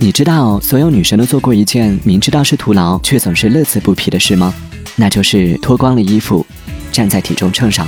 你知道所有女生都做过一件明知道是徒劳却总是乐此不疲的事吗？那就是脱光了衣服站在体重秤上。